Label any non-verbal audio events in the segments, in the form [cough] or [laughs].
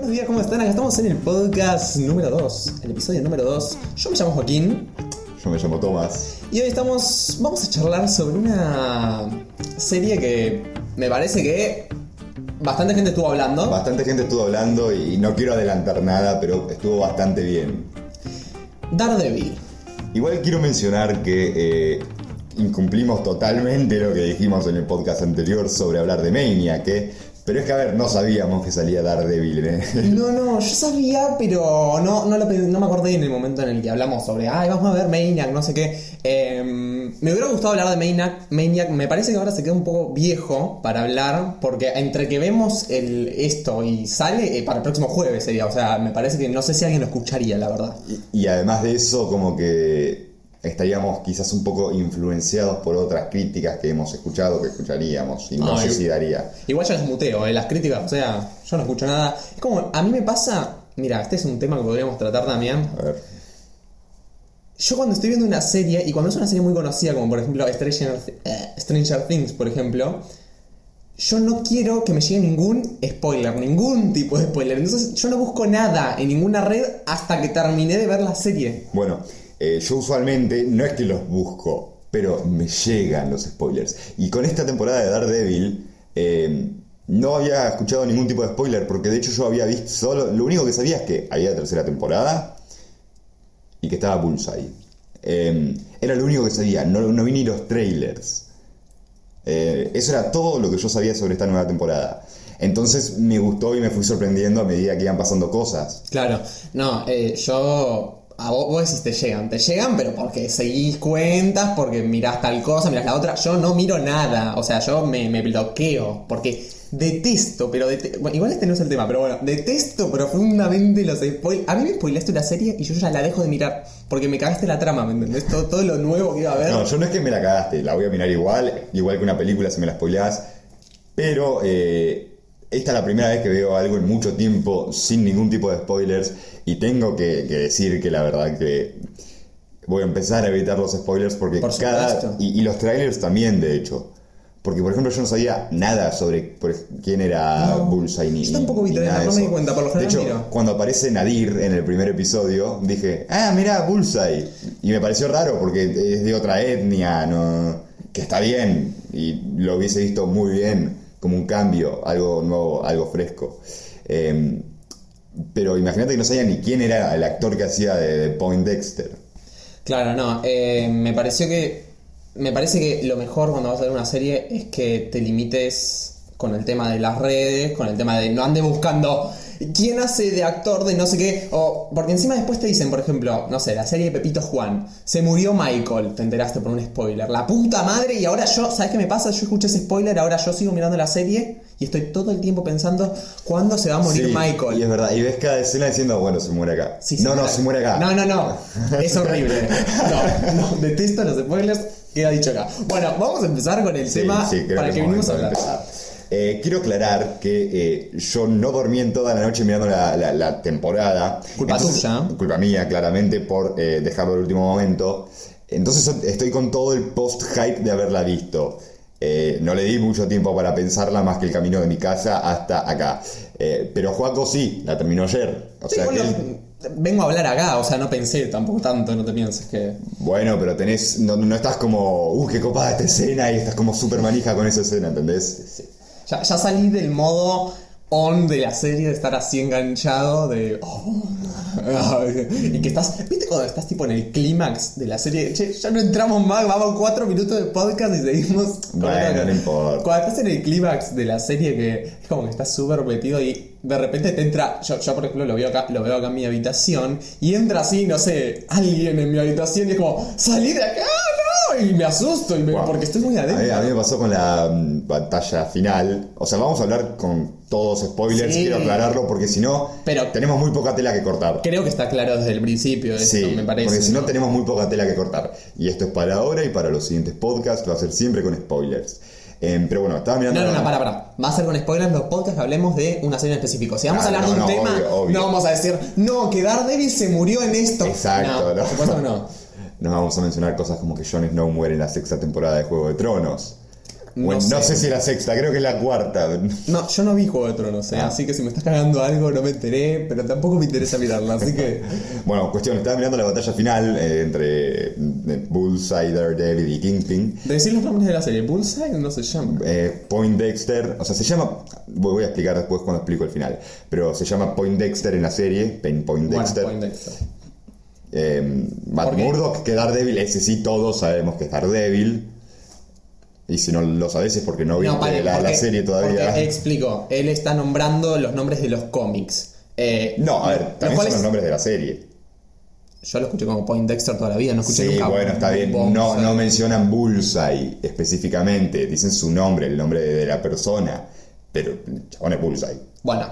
Buenos días, ¿cómo están? Acá estamos en el podcast número 2, el episodio número 2. Yo me llamo Joaquín Yo me llamo Tomás. y hoy estamos. Vamos a charlar sobre una serie que me parece que bastante gente estuvo hablando. Bastante gente estuvo hablando y no quiero adelantar nada, pero estuvo bastante bien. Daredevil. Igual quiero mencionar que eh, incumplimos totalmente lo que dijimos en el podcast anterior sobre hablar de Mania, que... Pero es que, a ver, no sabíamos que salía Daredevil. ¿eh? [laughs] No, no, yo sabía, pero no, no, lo no me acordé en el momento en el que hablamos sobre, ay, vamos a ver Maniac, no sé qué. Eh, me hubiera gustado hablar de Maniac, Maniac. Me parece que ahora se queda un poco viejo para hablar, porque entre que vemos el, esto y sale, eh, para el próximo jueves sería. O sea, me parece que no sé si alguien lo escucharía, la verdad. Y, y además de eso, como que estaríamos quizás un poco influenciados por otras críticas que hemos escuchado, que escucharíamos, y no Ay. sé si daría. Igual ya las muteo, eh, las críticas, o sea, yo no escucho nada. Es como, a mí me pasa, mira, este es un tema que podríamos tratar también. A ver. Yo cuando estoy viendo una serie, y cuando es una serie muy conocida, como por ejemplo Stranger, eh, Stranger Things, por ejemplo, yo no quiero que me llegue ningún spoiler, ningún tipo de spoiler. Entonces yo no busco nada en ninguna red hasta que terminé de ver la serie. Bueno, eh, yo usualmente no es que los busco, pero me llegan los spoilers. Y con esta temporada de Daredevil, eh, no había escuchado ningún tipo de spoiler, porque de hecho yo había visto solo. Lo único que sabía es que había tercera temporada y que estaba Bullseye. Eh, era lo único que sabía, no, no vi ni los trailers. Eh, eso era todo lo que yo sabía sobre esta nueva temporada. Entonces me gustó y me fui sorprendiendo a medida que iban pasando cosas. Claro, no, yo. A vos, vos decís te llegan, te llegan, pero porque seguís cuentas, porque mirás tal cosa, mirás la otra. Yo no miro nada, o sea, yo me, me bloqueo, porque detesto, pero dete- bueno, igual este no es el tema, pero bueno, detesto profundamente los spoilers. A mí me spoileaste una serie y yo ya la dejo de mirar, porque me cagaste la trama, ¿me entendés? Todo, lo nuevo que iba a ver. No, yo no es que me la cagaste, la voy a mirar igual, igual que una película si me la spoileás, pero eh, esta es la primera vez que veo algo en mucho tiempo sin ningún tipo de spoilers y tengo que, que decir que la verdad que voy a empezar a evitar los spoilers porque Por cada... Y, y los trailers también, de hecho. Porque, por ejemplo, yo no sabía nada sobre por quién era No, Bullseye ni yo tampoco vi trailers, no me di cuenta, por lo De hecho, miro. cuando aparece Nadir en el primer episodio, dije, ah, mira, Bullseye. Y me pareció raro porque es de otra etnia, no, que está bien. Y lo hubiese visto muy bien, como un cambio, algo nuevo, algo fresco. Eh, pero imagínate que no sabía ni quién era el actor que hacía de, de Point Dexter. Claro, no. eh, me pareció que. Me parece que lo mejor cuando vas a ver una serie es que te limites con el tema de las redes, con el tema de no ande buscando quién hace de actor de no sé qué. O, porque encima después te dicen, por ejemplo, no sé, la serie de Pepito Juan. Se murió Michael, te enteraste por un spoiler. La puta madre, y ahora yo, ¿sabes qué me pasa? Yo escuché ese spoiler, ahora yo sigo mirando la serie y estoy todo el tiempo pensando cuándo se va a morir Sí, Michael. Y es verdad, y ves cada escena diciendo, bueno, se muere acá. Sí, no, no, se muere acá. No, no, no. [laughs] Es horrible. No, no, detesto los spoilers. Queda dicho acá. Bueno, vamos a empezar con el Sí, tema para que que a hablar. Eh, quiero aclarar que eh, yo no dormí en toda la noche mirando la, la- la temporada. Culpa tuya. Culpa mía, claramente, por eh, dejarlo al último momento. Entonces estoy con todo el post-hype de haberla visto. Eh, no le di mucho tiempo para pensarla más que el camino de mi casa hasta acá. Eh, pero Juaco sí, la terminó ayer. O Sí, sea bueno, que él- vengo a hablar acá, o sea, no pensé tampoco tanto, no te pienses que. Bueno, pero tenés. No, no estás como. Uh, qué copada esta escena y estás como súper manija con esa escena, ¿entendés? Ya, ya salí del modo on de la serie, de estar así enganchado, de. oh, [laughs] y que estás. ¿Viste cuando estás tipo en el clímax de la serie? Che, ya no entramos más, vamos cuatro minutos de podcast y seguimos. Bueno, no importa. Cuando estás en el clímax de la serie que es como que estás súper metido y de repente te entra. Yo, yo por ejemplo lo veo acá, lo veo acá en mi habitación y entra así, no sé, alguien en mi habitación y es como, salí de acá, no, y me asusto y me- Wow. porque estoy muy A adentro. mí, a mí me pasó con la mm, batalla final. O sea, vamos a hablar con todos spoilers, Sí. quiero aclararlo, porque si no, Pero- tenemos muy poca tela que cortar. Creo que está claro desde el principio esto, Sí, me parece. porque si no tenemos muy poca tela que cortar. Y esto es para ahora y para los siguientes podcasts, va a ser siempre con spoilers. Em, pero bueno, estaba mirando... No, no, no, para, para. Va a ser con spoilers los podcasts que hablemos de una serie en específico. Si vamos Ah, a hablar no, de un no, tema, obvio, obvio. no vamos a decir, no, que Daredevil se murió en esto. Exacto, no. Por supuesto que no. No vamos a mencionar cosas como que Jon Snow muere en la sexta temporada de Juego de Tronos. No, Bueno, no sé. sé si la sexta, creo que es la cuarta. No, yo no vi Juego de Tronos, ¿eh? Ah. así que si me estás cagando algo no me enteré, pero tampoco me interesa mirarla, así que... [laughs] Bueno, cuestión, estaba mirando la batalla final eh, entre eh, Bullseye, Daredevil y Kingpin. De decir los nombres de la serie, Bullseye no se llama. Eh, Point Dexter, o sea, se llama. Voy a explicar después cuando explico el final. Pero se llama Point Dexter en la serie, Point Bueno. Point Dexter. Eh, Matt. Murdock, que Daredevil, ese sí todos sabemos que es Daredevil. Y si no lo sabes es porque no viste No, vale, la, serie todavía. porque explico, él está nombrando los nombres de los cómics. Eh, No, a ver, los también son cuales- los nombres de la serie. Yo lo escuché como Point Dexter toda la vida, no escuché Sí, nunca. bueno, está bien. Bullseye. No, no mencionan Bullseye específicamente. Dicen su nombre, el nombre de, de la persona. Pero el chabón es Bullseye. Bueno,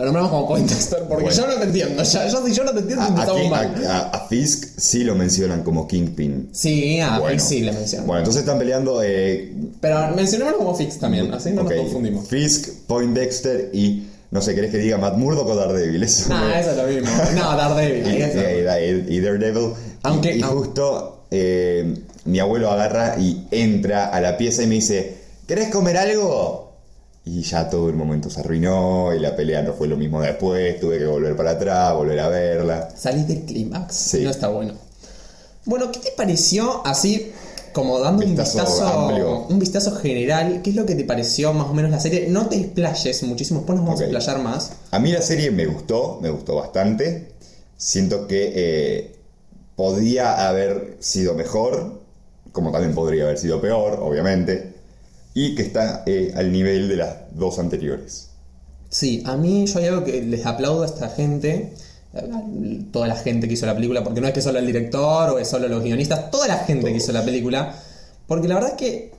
lo nombramos como Point Dexter porque Bueno. yo no te entiendo. Ya, yo, si yo no te entiendo, A, mal. Fisk sí lo mencionan como Kingpin. Sí, a Bueno. Fix sí le menciono. Bueno, entonces están peleando. Eh, Pero mencionémoslo como Fix también, así no nos confundimos. Fisk, Point Dexter y. No sé, ¿querés que diga Matt Murdock o Daredevil? Eso No, me- eso es lo mismo. No, Daredevil. y, y- y- y Daredevil. Aunque- y, justo eh, mi abuelo agarra y entra a la pieza y me dice: ¿Querés comer algo? Y ya todo el momento se arruinó y la pelea no fue lo mismo después. Tuve que volver para atrás, volver a verla. Salís del clímax. Sí. No está bueno. Bueno, ¿qué te pareció así, como dando Vistazo un vistazo amplio. un vistazo general? ¿Qué es lo que te pareció más o menos la serie? No te explayes muchísimo, después nos vamos Ok. a explayar más. A mí la serie me gustó, me gustó bastante. Siento que eh, podía haber sido mejor, como también podría haber sido peor, obviamente, y que está eh, al nivel de las dos anteriores. Sí, a mí yo hay algo que les aplaudo a esta gente, toda la gente que hizo la película, porque no es que solo el director o es solo los guionistas, toda la gente que hizo la película, porque la verdad es que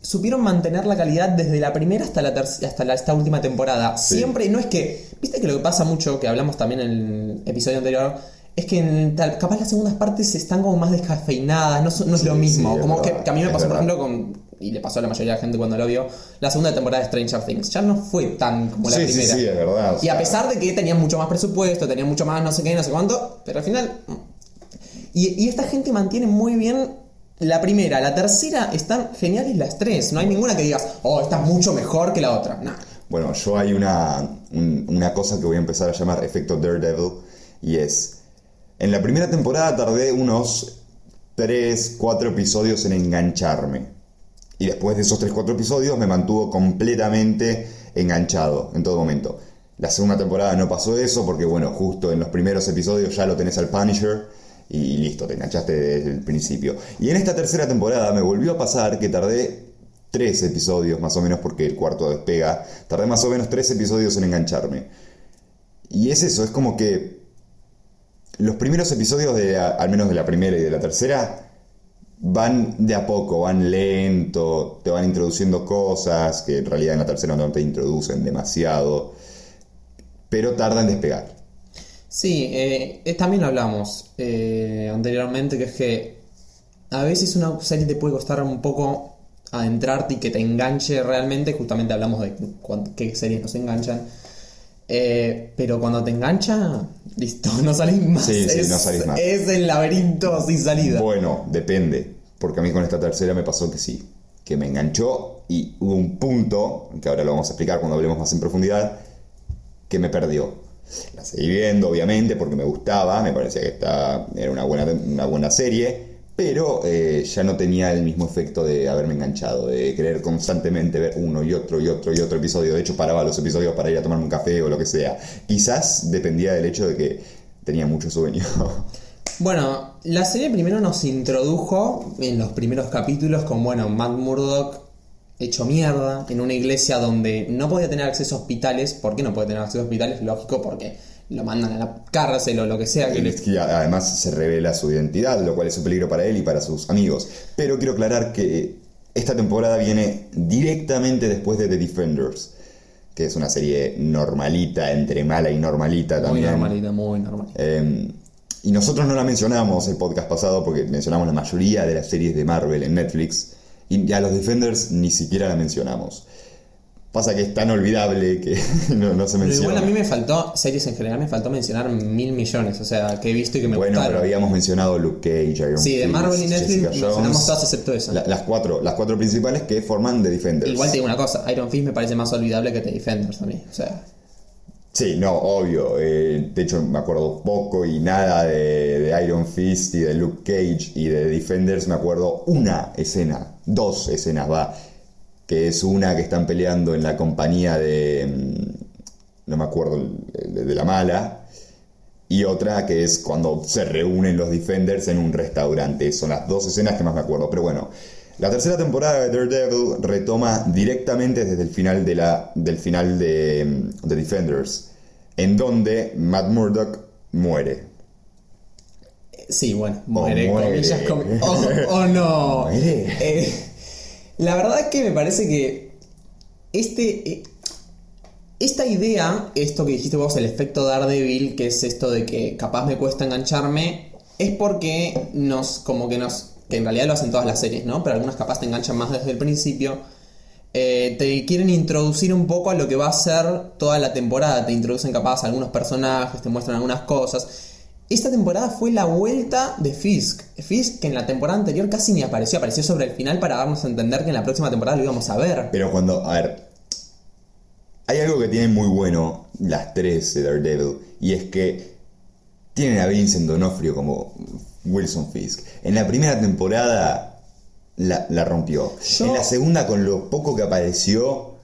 supieron mantener la calidad desde la primera hasta la hasta la, esta última temporada. Sí. Siempre, no es que, viste que lo que pasa mucho, que hablamos también en el episodio anterior, es que en tal- capaz las segundas partes están como más descafeinadas, no, no es Sí, lo mismo. sí, como que, verdad, que a mí me pasó, por ejemplo, con, y le pasó a la mayoría de la gente cuando lo vio, la segunda temporada de Stranger Things. Ya no fue tan como la Sí, primera. sí, es verdad, Y a pesar de que tenían mucho más presupuesto, tenían mucho más no sé qué, no sé cuánto, pero al final. mm. Y, y esta gente mantiene muy bien la primera, la tercera están geniales las tres. No hay ninguna que digas, oh, esta es mucho mejor que la otra. Nah. Bueno, yo hay una, un- una cosa que voy a empezar a llamar efecto Daredevil, y es, en la primera temporada tardé unos 3, 4 episodios en engancharme. Y después de esos 3-4 episodios me mantuvo completamente enganchado en todo momento. La segunda temporada no pasó eso porque, bueno, justo en los primeros episodios ya lo tenés al Punisher y listo, te enganchaste desde el principio. Y en esta tercera temporada me volvió a pasar que tardé tres episodios más o menos porque el cuarto despega. Tardé más o menos tres episodios en engancharme. Y es eso, es como que los primeros episodios, de, al menos de la primera y de la tercera, van de a poco, van lento, te van introduciendo cosas que en realidad en la tercera no te introducen demasiado, pero tardan en despegar. Sí, eh, eh, también lo hablamos eh, anteriormente, que es que a veces una serie te puede costar un poco adentrarte y que te enganche realmente. Justamente hablamos de qué series nos enganchan. Eh, pero cuando te engancha, listo, [laughs] no salís más. Sí, sí, es, no salís más. Es el laberinto sin salida. Bueno, depende, porque a mí con esta tercera me pasó que sí, que me enganchó y hubo un punto, que ahora lo vamos a explicar cuando hablemos más en profundidad, que me perdió. La seguí viendo, obviamente, porque me gustaba, me parecía que esta era una buena, una buena serie, pero eh, ya no tenía el mismo efecto de haberme enganchado, de querer constantemente ver uno y otro y otro y otro episodio. De hecho, paraba los episodios para ir a tomarme un café o lo que sea. Quizás dependía del hecho de que tenía mucho sueño. [laughs] Bueno, la serie primero nos introdujo en los primeros capítulos con, bueno, Matt Murdock hecho mierda en una iglesia donde no podía tener acceso a hospitales. ¿Por qué no puede tener acceso a hospitales? Lógico, porque lo mandan a la cárcel o lo que sea. Que le- además se revela su identidad, lo cual es un peligro para él y para sus amigos. Pero quiero aclarar que esta temporada viene directamente después de The Defenders, que es una serie normalita, entre mala y normalita Muy también. normalita, muy normalita. Eh, y nosotros no la mencionamos el podcast pasado porque mencionamos la mayoría de las series de Marvel en Netflix y a los Defenders ni siquiera la mencionamos. Pasa que es tan olvidable que [laughs] no, no se Pero menciona. igual a mí me faltó, series en general, me faltó mencionar mil millones, o sea, que he visto y que me Bueno, gustaron. pero habíamos mencionado Luke Cage, Iron Sí, de Fist, Marvel y Netflix Jessica mencionamos Jones, todas excepto esa. la- las, cuatro, las cuatro principales que forman The Defenders. Igual te digo una cosa, Iron Fist me parece más olvidable que The Defenders a mí, o sea... Sí, no, obvio. eh, de hecho, me acuerdo poco y nada de, de Iron Fist y de Luke Cage y de Defenders. Me acuerdo una escena, dos escenas, va. Que es una que están peleando en la compañía de. mm, No me acuerdo, de, la mala. Y otra que es cuando se reúnen los Defenders en un restaurante. Son las dos escenas que más me acuerdo. Pero bueno, la tercera temporada de Daredevil retoma directamente desde el final de la, del final de, mm, de Defenders. En donde Matt Murdock muere. Sí, bueno, muere, muere. comillas, comi- [laughs] o, o no. Muere. Eh, la verdad es que me parece que este, eh, esta idea, esto que dijiste vos, el efecto Daredevil, que es esto de que capaz me cuesta engancharme, es porque nos, como que nos, que en realidad lo hacen todas las series, ¿no? Pero algunas capaz te enganchan más desde el principio. Eh, te quieren introducir un poco a lo que va a ser toda la temporada. Te introducen capaz algunos personajes, te muestran algunas cosas. Esta temporada fue la vuelta de Fisk. Fisk que en la temporada anterior casi ni apareció, apareció sobre el final para darnos a entender que en la próxima temporada lo íbamos a ver. Pero cuando, a ver, hay algo que tienen muy bueno las tres de Daredevil, y es que tienen a Vincent Donofrio como Wilson Fisk. En la primera temporada la, la rompió. Yo- En la segunda, con lo poco que apareció,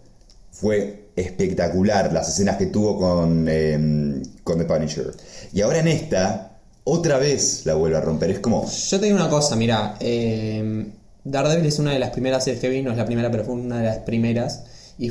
fue espectacular las escenas que tuvo con, eh, con The Punisher. Y ahora en esta, otra vez la vuelve a romper. Es como, Yo te digo una cosa, mira, eh, Daredevil es una de las primeras series que vi, no es la primera, pero fue una de las primeras. Y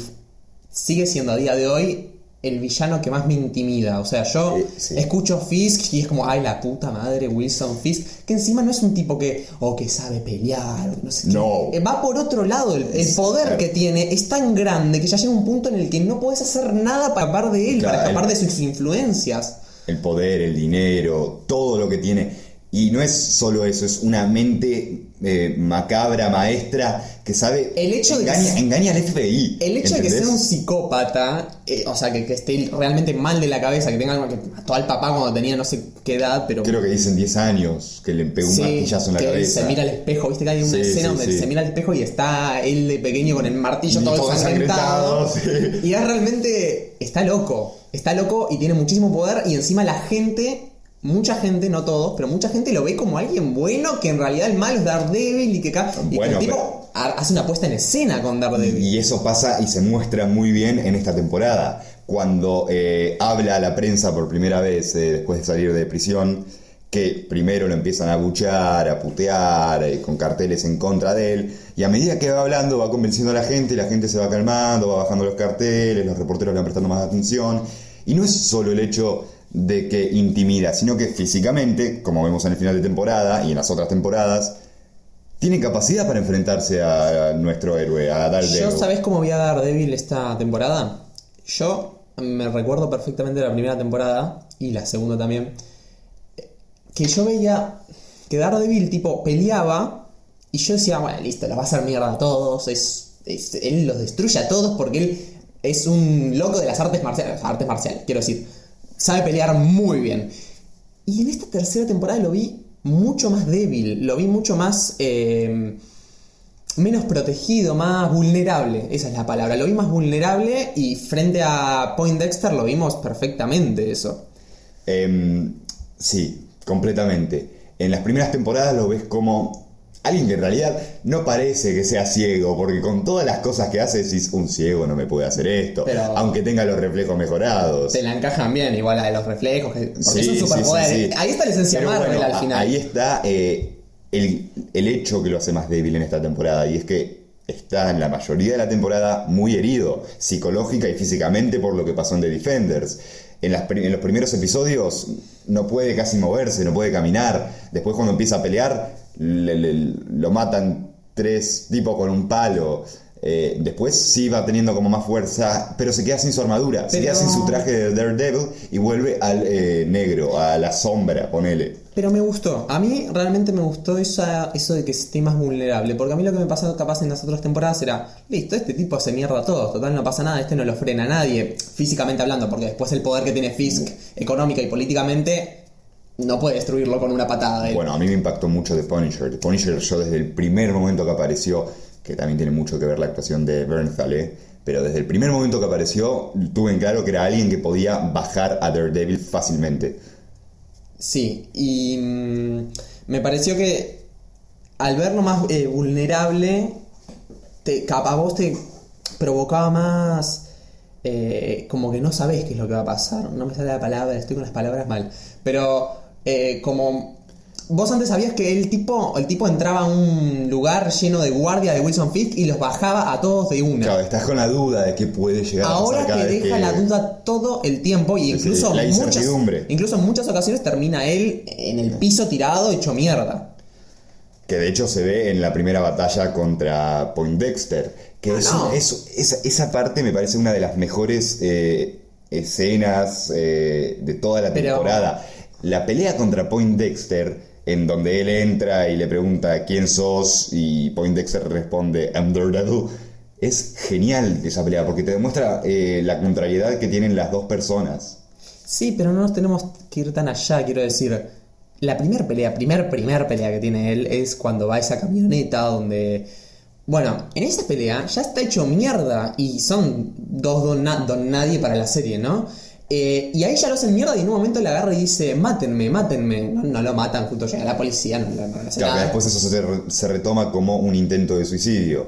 sigue siendo a día de hoy el villano que más me intimida. O sea, yo Eh, sí. escucho Fisk y es como, ay, la puta madre, Wilson Fisk. Que encima no es un tipo que, o que sabe pelear, no sé qué. No. Eh, Va por otro lado. El, el poder Claro. que tiene es tan grande que ya llega un punto en el que no puedes hacer nada para escapar de él, para escapar de sus influencias. El poder, el dinero, todo lo que tiene. Y no es solo eso, es una mente eh, macabra, maestra, que sabe... El hecho de que engaña, engaña al FBI. El hecho de que ¿entendés? sea un psicópata, eh, o sea, que, que esté realmente mal de la cabeza, que tenga algo que mató al papá cuando tenía no sé qué edad, pero. Creo que dicen 10 años, que le pegó un Sí, martillazo en la que cabeza. se mira al espejo, viste que hay una Sí, escena sí, donde se mira al espejo y está él de pequeño con el martillo Y todo, ensangrentado. [laughs] Y es realmente. Está loco. Está loco y tiene muchísimo poder. Y encima la gente. Mucha gente, no todos, pero mucha gente lo ve como alguien bueno, que en realidad el malo es Daredevil y que, y que el tipo pero- hace una puesta en escena con Daredevil. Y eso pasa y se muestra muy bien en esta temporada. Cuando eh, habla a la prensa por primera vez eh, después de salir de prisión, que primero lo empiezan a buchar, a putear, eh, con carteles en contra de él, y a medida que va hablando va convenciendo a la gente, la gente se va calmando, va bajando los carteles, los reporteros le van prestando más atención. Y no es solo el hecho de que intimida, sino que físicamente, como vemos en el final de temporada y en las otras temporadas, tiene capacidad para enfrentarse a nuestro héroe, a Daredevil. Yo, ¿sabes cómo voy a dar débil esta temporada? Yo me recuerdo perfectamente la primera temporada y la segunda también. Que yo veía que Daredevil, tipo, peleaba y yo decía, bueno, listo, los va a hacer mierda a todos. Es, él los destruye a todos porque él es un loco de las artes marciales. Artes marciales, quiero decir. Sabe pelear muy bien. Y en esta tercera temporada lo vi mucho más débil, lo vi mucho más. eh, menos protegido, más vulnerable, esa es la palabra. Lo vi más vulnerable y frente a Point Dexter lo vimos perfectamente eso. Em, sí, completamente. En las primeras temporadas lo ves como alguien que en realidad no parece que sea ciego, porque con todas las cosas que hace decís, un ciego no me puede hacer esto, Pero- aunque tenga los reflejos mejorados. Se la encajan bien, igual la de los reflejos, que- porque Sí, es un sí. Ahí está la esencia Marvel bueno, al final. Ahí está eh, el, el hecho que lo hace más débil en esta temporada, y es que está en la mayoría de la temporada muy herido, psicológica y físicamente por lo que pasó en The Defenders. En, las en los primeros episodios no puede casi moverse, no puede caminar. Después cuando empieza a pelear, le- le- lo matan tres tipos con un palo. Eh, después sí va teniendo como más fuerza, pero se queda sin su armadura, se queda sin su traje de Daredevil y vuelve al eh, negro, a la sombra, ponele. Pero me gustó. A mí realmente me gustó esa, eso de que esté más vulnerable. Porque a mí lo que me pasó capaz en las otras temporadas era, listo, este tipo hace mierda a todos. Total, no pasa nada, este no lo frena a nadie. Físicamente hablando, porque después el poder que tiene Fisk, económica y políticamente, no puede destruirlo con una patada. de. Bueno, a mí me impactó mucho The Punisher. The Punisher yo desde el primer momento que apareció, que también tiene mucho que ver la actuación de Bernthal, ¿eh? pero desde el primer momento que apareció tuve en claro que era alguien que podía bajar a Daredevil fácilmente. Sí, y mm, me pareció que al verlo más eh, vulnerable, te, capaz vos te provocaba más. eh, como que no sabés qué es lo que va a pasar. No me sale la palabra, estoy con las palabras mal. Pero eh, como. Vos antes sabías que el tipo, el tipo entraba a un lugar lleno de guardia de Wilson Fisk y los bajaba a todos de una. Claro, estás con la duda de qué puede llegar a Ahora pasar cada te vez deja que- la duda todo el tiempo y Sí, incluso, muchas, incluso en muchas ocasiones termina él en el piso tirado, hecho mierda. Que de hecho se ve en la primera batalla contra Poindexter. Que Ah, es, no. es- esa, esa parte me parece una de las mejores eh, escenas eh, de toda la Pero- temporada. La pelea contra Poindexter, en donde él entra y le pregunta quién sos, y Poindexter responde I'm Daredevil. Es genial esa pelea porque te demuestra eh, la contrariedad que tienen las dos personas. Sí, pero no nos tenemos que ir tan allá, quiero decir. La primer pelea, primer, primer pelea que tiene él es cuando va a esa camioneta donde... Bueno, en esa pelea ya está hecho mierda y son dos don, don nadie para la serie, ¿no? Eh, y ahí ya lo hacen mierda y en un momento le agarra y dice, mátenme, mátenme. No, no lo matan, justo llega la policía, no, no, no hace Claro, que después eso se, re- se retoma como un intento de suicidio.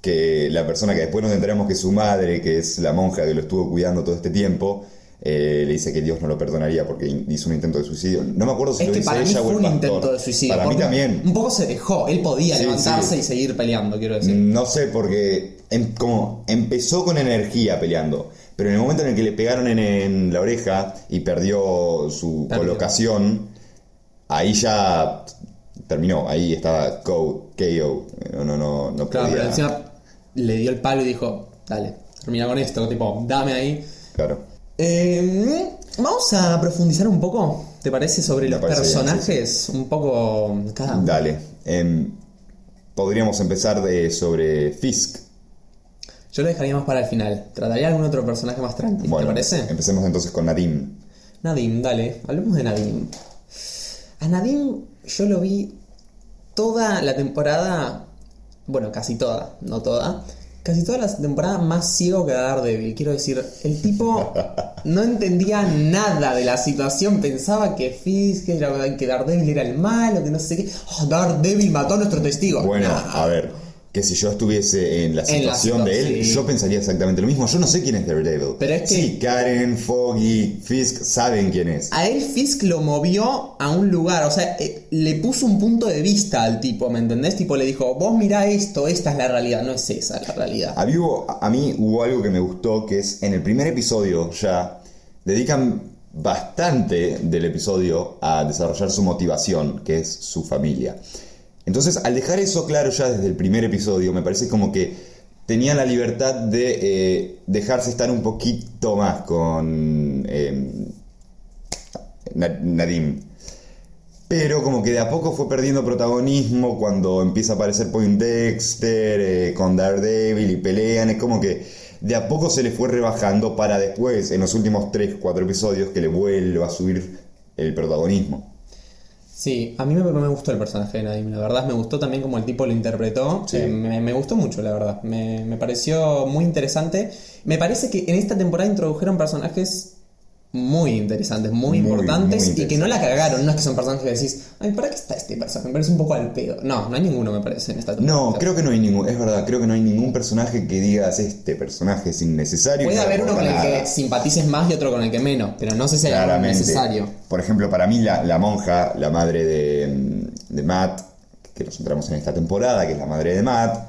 Que la persona que después nos enteramos que su madre, que es la monja que lo estuvo cuidando todo este tiempo, eh, le dice que Dios no lo perdonaría porque hizo un intento de suicidio. No me acuerdo si Es lo que dice para mí o fue el un pastor. intento de suicidio. Para mí también. Un poco se dejó, él podía Sí, levantarse sí. y seguir peleando, quiero decir. No sé, porque em- como empezó con energía peleando, pero en el momento en el que le pegaron en, en la oreja y perdió su colocación, ahí ya terminó, ahí estaba KO. No, no, no, no Claro, podía. pero encima le dio el palo y dijo, dale, termina con esto, tipo, dame ahí. Claro. Eh, vamos a profundizar un poco, ¿te parece? Sobre Me los parece bien, personajes, un poco cada uno. Dale. Em, podríamos empezar de, sobre Fisk. Yo lo dejaría más para el final. Trataría algún otro personaje más tranquilo, Bueno, ¿te parece? empecemos entonces con Nadim. Nadim, dale, hablemos de Nadim. A Nadim yo lo vi toda la temporada, bueno, casi toda, no toda, casi toda la temporada más ciego que Daredevil. Quiero decir, el tipo [laughs] no entendía nada de la situación, pensaba que Fisk, que, Daredevil era el malo, que no sé qué. Oh, Daredevil mató a nuestro testigo. Bueno, Nah. a ver, que si yo estuviese en la En la situación de él, sí. yo pensaría exactamente lo mismo. Yo no sé quién es Daredevil. Pero es que- Sí, Karen, Foggy, Fisk saben quién es. A él Fisk lo movió a un lugar, o sea, eh, le puso un punto de vista al tipo, ¿me entendés? Tipo le dijo, vos mirá esto, esta es la realidad, no es esa la realidad. A mí, hubo, a mí hubo algo que me gustó, que es en el primer episodio ya, dedican bastante del episodio a desarrollar su motivación, que es su familia. Entonces, al dejar eso claro ya desde el primer episodio, me parece como que tenían la libertad de eh, dejarse estar un poquito más con Na- Nadim. Pero como que de a poco fue perdiendo protagonismo cuando empieza a aparecer Poindexter eh, con Daredevil y pelean. Es como que de a poco se le fue rebajando para después, en los últimos 3-4 episodios, que le vuelva a subir el protagonismo. Sí, a mí me, me gustó el personaje de Nadim, la verdad me gustó también como el tipo lo interpretó, Sí. Eh, me, me gustó mucho la verdad, me, me pareció muy interesante. Me parece que en esta temporada introdujeron personajes muy interesantes, muy, Muy, importantes muy y que no la cagaron, no es que son personajes que decís, ay, ¿para qué está este personaje? Me parece un poco al pedo. No, no hay ninguno me parece en esta temporada. No, creo que no hay ningún, es verdad, creo que no hay ningún personaje que digas este personaje es innecesario. Puede haber uno con el nada". que simpatices más y otro con el que menos, pero no sé si hay algo necesario. Por ejemplo, para mí la, la monja, la madre de, de Matt, que nos entramos en esta temporada, que es la madre de Matt,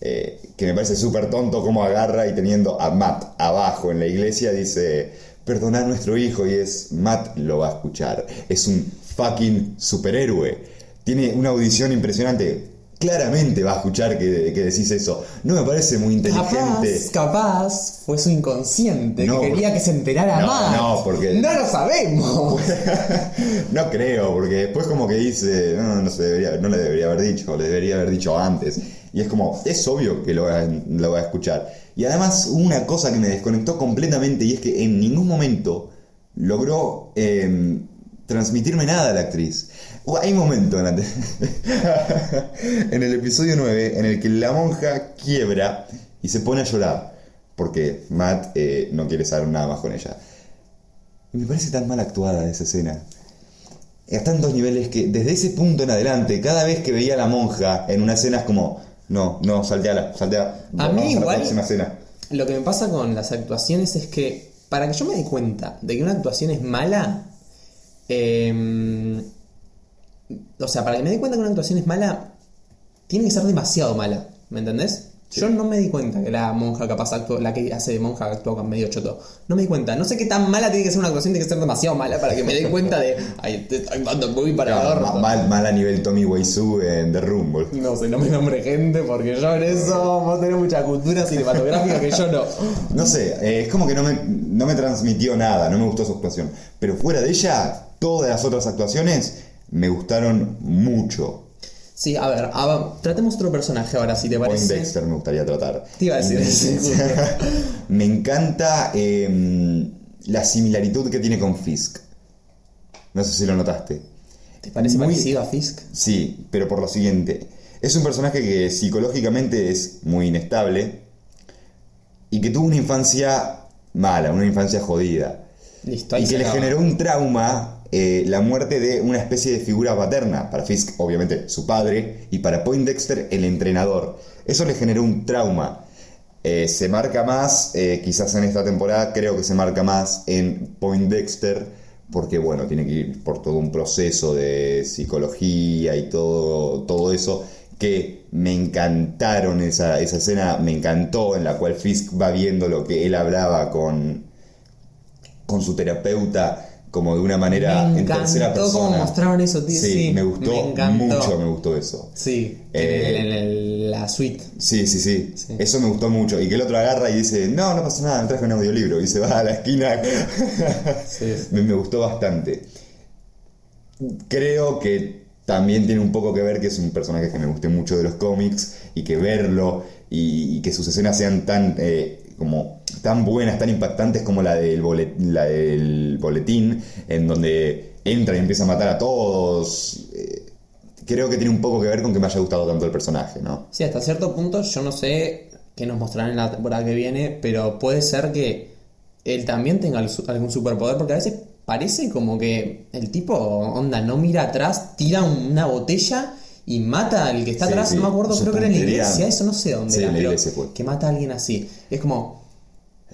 eh, que me parece súper tonto cómo agarra y teniendo a Matt abajo en la iglesia dice, perdona a nuestro hijo y es, Matt lo va a escuchar, es un fucking superhéroe, tiene una audición impresionante. claramente va a escuchar que, que decís eso. No me parece muy inteligente. Capaz, capaz fue su inconsciente No, que quería que se enterara no, más. no, porque- No lo sabemos. [laughs] no creo, porque después como que dice, no, no, se debería, no le debería haber dicho, le debería haber dicho antes. Y es como, es obvio que lo va, a- a escuchar. Y además una cosa que me desconectó completamente y es que en ningún momento logró eh, transmitirme nada la actriz. Hay un momento en, [laughs] en el episodio 9 en el que la monja quiebra y se pone a llorar porque Matt eh, no quiere saber nada más con ella. Me parece tan mal actuada esa escena. A tantos niveles que desde ese punto en adelante, cada vez que veía a la monja en una escena es como, no, no, salteala, salteala. A mí igual- la próxima escena. Lo que me pasa con las actuaciones es que para que yo me dé cuenta de que una actuación es mala, eh, o sea, para que me dé cuenta que una actuación es mala, tiene que ser demasiado mala, ¿me entendés? Yo no me di cuenta que la monja capaz actuó, la que hace de monja actuó con medio choto. No me di cuenta. No sé qué tan mala tiene que ser una actuación, tiene que ser demasiado mala para que me dé [laughs] cuenta de, ay, te estoy actuando muy para Claro, orto". ma- mal, mal a nivel Tommy Wiseau en The bol. No sé, no me nombre gente porque yo en eso vos tenés mucha cultura cinematográfica que yo no. [laughs] No sé, eh, es como que no me, no me transmitió nada, no me gustó su actuación. Pero fuera de ella, todas las otras actuaciones me gustaron mucho. Sí, a ver, a tratemos otro personaje ahora, si te Point parece. Dexter me gustaría tratar. Te iba a decir justo. [laughs] me encanta eh, la similaritud que tiene con Fisk. No sé si lo notaste. ¿Te parece Muy- parecido a Fisk? Sí, pero por lo siguiente. Es un personaje que psicológicamente es muy inestable y que tuvo una infancia mala, una infancia jodida. Listo, Y que le generó un trauma eh, la muerte de una especie de figura paterna. Para Fisk, obviamente, su padre, y para Poindexter, el entrenador. Eso le generó un trauma. Eh, se marca más, eh, quizás en esta temporada, creo que se marca más en Poindexter, porque bueno, tiene que ir por todo un proceso de psicología y todo, todo eso, que me encantaron esa, esa escena, me encantó, en la cual Fisk va viendo lo que él hablaba con, con su terapeuta como de una manera Me en tercera persona. cómo mostraron eso, tío, Sí, sí, me gustó me mucho, me gustó eso. Sí, Eh, en, el- en el- la suite. Sí, sí, sí, Sí. Eso me gustó mucho. Y que el otro agarra y dice, no, no pasa nada, me traje un audiolibro. Y se va a la esquina. [laughs] Sí. me, me gustó bastante. Creo que también tiene un poco que ver que es un personaje que me guste mucho de los cómics y que verlo y, y que sus escenas sean tan eh, como tan buenas, tan impactantes como la del, bolet- la del boletín, en donde entra y empieza a matar a todos. eh, creo que tiene un poco que ver con que me haya gustado tanto el personaje, ¿no? Sí, hasta cierto punto yo no sé qué nos mostrarán en la temporada que viene, pero puede ser que él también tenga al- algún superpoder, porque a veces parece como que el tipo, onda, no mira atrás, tira una botella y mata al que está Sí, atrás, sí. no me acuerdo, creo que era en la iglesia, eso no sé dónde Sí, era, la pero iglesia fue. que mata a alguien así. Es como,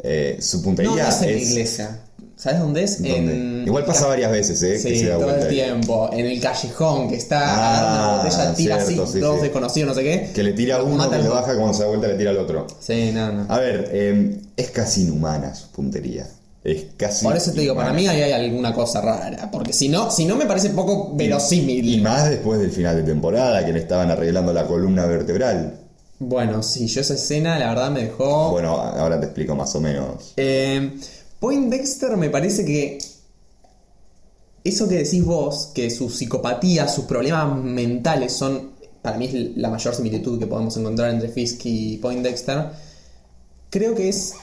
Eh, su puntería no es en la es- iglesia. ¿Sabes dónde es? ¿Dónde? En- Igual pasa varias veces, ¿eh? que Sí, se da todo el tiempo. En el callejón que está Ah, agarrando botella, tira cierto, así, sí, dos sí. desconocidos, no sé qué. Que le tira a uno, que lo baja, cuando se da vuelta le tira al otro. Sí, no, no. A ver, eh, es casi inhumana su puntería. Es casi. Por eso te digo, para mí ahí hay alguna cosa rara. Porque si no, si no me parece poco verosímil. Y más después del final de temporada, que le estaban arreglando la columna vertebral. Bueno, sí, yo esa escena la verdad me dejó. Bueno, ahora te explico más o menos. Eh, Point Dexter me parece que. Eso que decís vos, que su psicopatía, sus problemas mentales son. Para mí es la mayor similitud que podemos encontrar entre Fisk y Point Dexter. Creo que es.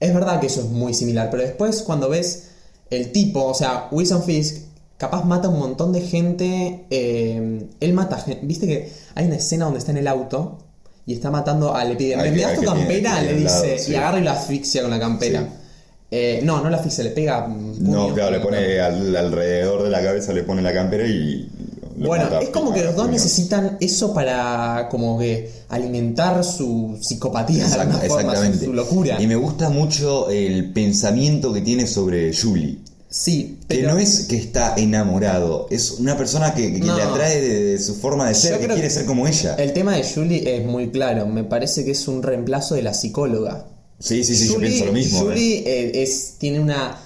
Es verdad que eso es muy similar, pero después cuando ves el tipo, o sea, Wilson Fisk, capaz mata a un montón de gente. eh, él mata gente. Viste que hay una escena donde está en el auto y está matando al epidemia. ¿Me das tu campera? tiene Le lado, dice. sí. Y agarra y lo asfixia con la campera. Sí. Eh, no, no la asfixia, le pega. No, claro, le pone al- alrededor de la cabeza, le pone la campera y. Bueno, es como que los dos necesitan eso para como que alimentar su psicopatía de alguna forma, su, exactamente. su locura. Y me gusta mucho el pensamiento que tiene sobre Julie. Sí, Que pero no es que está enamorado, es una persona que, que No. le atrae de, de su forma de ser, que quiere que ser como ella. el tema de Julie es muy claro. Me parece que es un reemplazo de la psicóloga. Sí, sí, sí, yo pienso lo mismo. Julie eh, es, tiene una,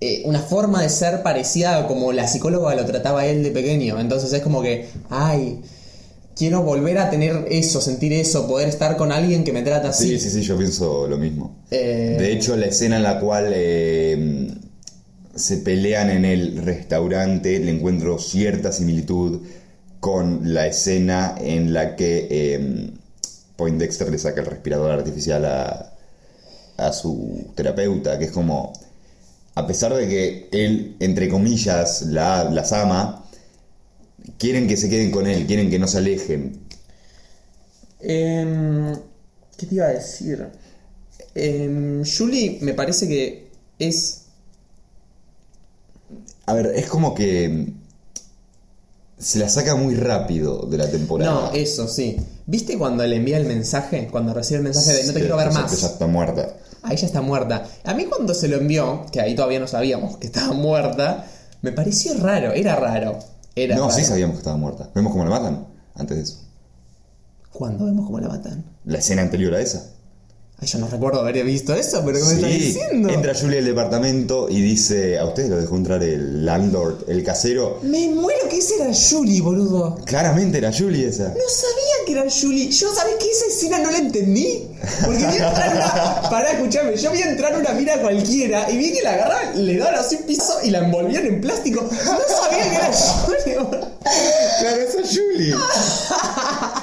eh, una forma de ser parecida a como la psicóloga lo trataba él de pequeño. Entonces es como que, ay, quiero volver a tener eso, sentir eso, poder estar con alguien que me trata así. Sí, sí, sí, yo pienso lo mismo. Eh, De hecho, la escena en la cual eh, se pelean en el restaurante le encuentro cierta similitud con la escena en la que eh, Poindexter le saca el respirador artificial a, a su terapeuta, que es como, a pesar de que él, entre comillas, la, las ama, quieren que se queden con él, quieren que no se alejen. Em, ¿Qué te iba a decir? Em, Julie me parece que es... A ver, es como que se la saca muy rápido de la temporada. No, eso sí. ¿Viste cuando le envía el mensaje? Cuando recibe el mensaje de no te quiero ver más. que ya está muerta. Ahí ya está muerta. A mí cuando se lo envió, que ahí todavía no sabíamos que estaba muerta, me pareció raro, era raro. Era No, raro. sí sabíamos que estaba muerta. Vemos cómo la matan antes de eso. ¿Cuándo vemos cómo la matan? La escena anterior a esa. Ay, yo no recuerdo haber visto eso, pero ¿qué me estás diciendo? entra Julia al departamento y dice, a ustedes lo dejó entrar el landlord, el casero. Me muero que esa era Julie, boludo. Claramente era Julie esa. No sabía que era Julie. Yo, ¿sabes qué? Esa escena no la entendí. Porque vi entrar una. [laughs] Pará, escuchame. Yo vi entrar una mina cualquiera y vi que la agarraban, le daban así un piso y la envolvían en plástico. No sabía que era Julie. Claro, esa es Julie.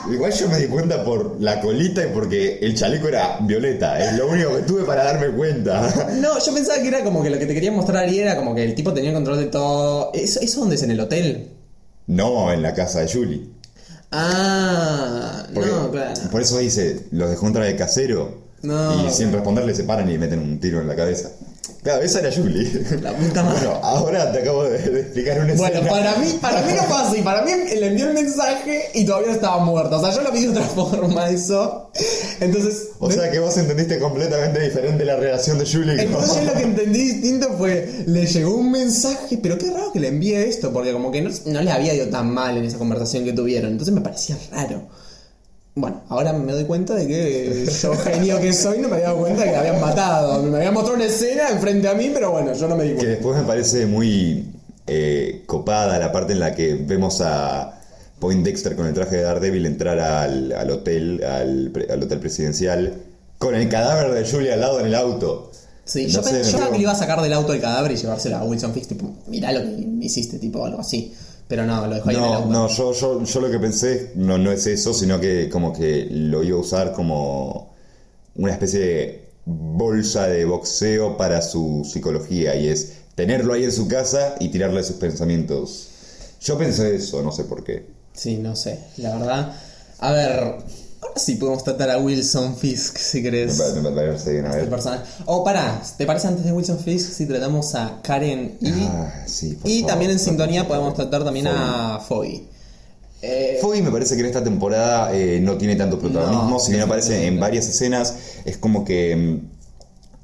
[laughs] Igual yo me di cuenta por la colita y porque el chaleco era violeta. Es lo único que tuve para darme cuenta. [laughs] No, yo pensaba que era como que lo que te quería mostrar ahí era como que el tipo tenía control de todo. ¿Eso, eso dónde es? ¿En el hotel? No en la casa de Julie. Ah, Porque- no, claro. Por eso dice, los dejó entrar el casero. No. Y sin responderle se paran y le meten un tiro en la cabeza. Claro, esa era Julie. La puta madre. Bueno, ahora te acabo de, de explicar una Bueno, escena. para mí, para mí no fue así. Para mí le envió el mensaje y todavía estaba muerta. O sea, yo lo vi de otra [laughs] forma eso. Entonces. O sea que vos entendiste completamente diferente la relación de Julie. Entonces yo lo que entendí distinto fue, le llegó un mensaje, pero qué raro que le envíe esto, porque como que no, no le había ido tan mal en esa conversación que tuvieron, entonces me parecía raro. Bueno, ahora me doy cuenta de que yo, genio que soy, no me había dado cuenta de que la habían matado. Me habían mostrado una escena enfrente a mí, pero bueno, yo no me di Que cuenta. después me parece muy eh, copada la parte en la que vemos a Poindexter con el traje de Daredevil entrar al, al hotel, al, al hotel presidencial, con el cadáver de Julie al lado en el auto. Sí, No yo, sé, pe- me yo era que le iba a sacar del auto el cadáver y llevárselo a Wilson Fix, tipo, mirá lo que me hiciste, tipo, algo así. Pero no, lo dejó ahí en el No, no, yo, yo, yo lo que pensé no, no es eso, sino que como que lo iba a usar como una especie de bolsa de boxeo para su psicología y es tenerlo ahí en su casa y tirarle sus pensamientos. Yo pensé eso, no sé por qué. Sí, no sé, la verdad. A ver, ahora sí podemos tratar a Wilson Fisk, si Me querés. me parece bien, a El ver. personaje. O pará, ¿te parece antes de Wilson Fisk si tratamos a Karen y. Ah, sí, y favor. también en sintonía podemos tratar también a Foggy. Eh, Foggy me parece que en esta temporada eh, no tiene tanto protagonismo, No, si bien aparece en varias escenas, es como que mm,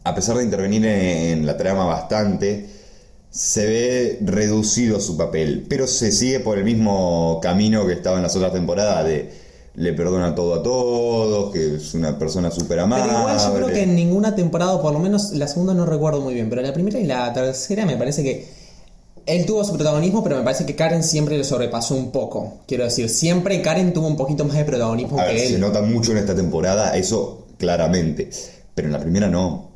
a pesar de intervenir en, en la trama bastante, se ve reducido su papel, pero se sigue por el mismo camino que estaba en las otras temporadas de le perdona todo a todos, que es una persona súper amable. pero igual yo creo que en ninguna temporada, por lo menos la segunda no recuerdo muy bien, pero la primera y la tercera me parece que él tuvo su protagonismo, pero me parece que Karen siempre le sobrepasó un poco. Quiero decir, siempre Karen tuvo un poquito más de protagonismo A que ver, él. se nota mucho en esta temporada, eso claramente, pero en la primera no.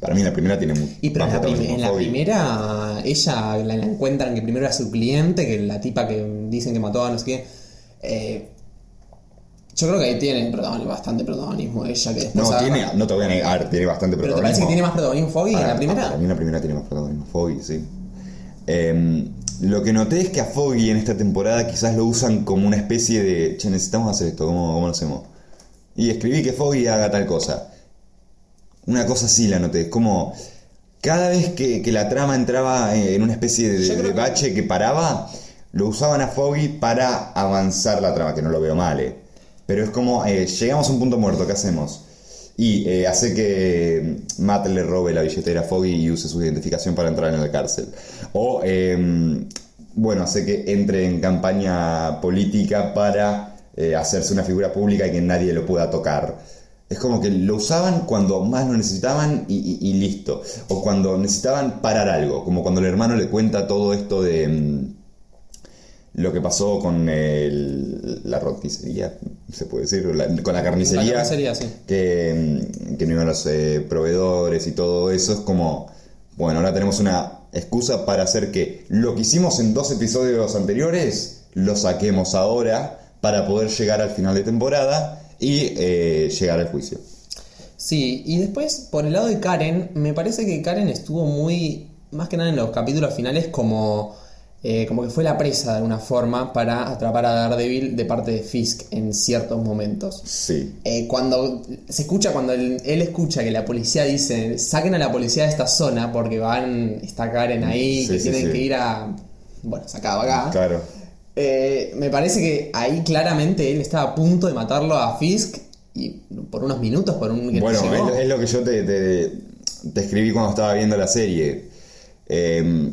Para mí en la primera tiene mu- Y pero en la, prim- en la primera, ella la, la encuentran que primero era su cliente, que la tipa que dicen que mató a no sé qué. Eh, yo creo que ahí tiene protagonismo- bastante protagonismo ella que después No, tiene, no te voy a negar, tiene bastante Pero te protagonismo. parece que tiene más protagonismo Foggy en la primera. Para mí en la primera tiene más protagonismo Foggy, sí. Em, lo que noté es que a Foggy en esta temporada quizás lo usan como una especie de, che, necesitamos hacer esto, ¿cómo, cómo lo hacemos? Y escribí que Foggy haga tal cosa. Una cosa así la noté, es como cada vez que, que la trama entraba en una especie de, de que- bache que paraba, lo usaban a Foggy para avanzar la trama, que no lo veo mal, eh. Pero es como, eh, llegamos a un punto muerto, ¿qué hacemos? Y eh, hace que Matt le robe la billetera a Foggy y use su identificación para entrar en la cárcel. O, eh, bueno, hace que entre en campaña política para eh, hacerse una figura pública y que nadie lo pueda tocar. Es como que lo usaban cuando más lo necesitaban y, y- y listo. O cuando necesitaban parar algo, como cuando el hermano le cuenta todo esto de... lo que pasó con el- la roticería, se puede decir, la- con la carnicería, La carnicería, sí. que, que no iban los eh, proveedores y todo eso, es como, bueno, ahora tenemos una excusa para hacer que lo que hicimos en dos episodios anteriores, lo saquemos ahora para poder llegar al final de temporada y eh, llegar al juicio. Sí, y después, por el lado de Karen, me parece que Karen estuvo muy, más que nada en los capítulos finales, como, eh, como que fue la presa de alguna forma para atrapar a Daredevil de parte de Fisk en ciertos momentos. Sí. Eh, cuando se escucha, cuando él, él escucha que la policía dice, saquen a la policía de esta zona porque van, está Karen ahí, Sí, que sí, tienen sí. que ir a, bueno, sacado acá. Claro. Eh, me parece que ahí claramente él estaba a punto de matarlo a Fisk y por unos minutos, por un que no Bueno, es lo que yo te, te- te escribí cuando estaba viendo la serie. Eh,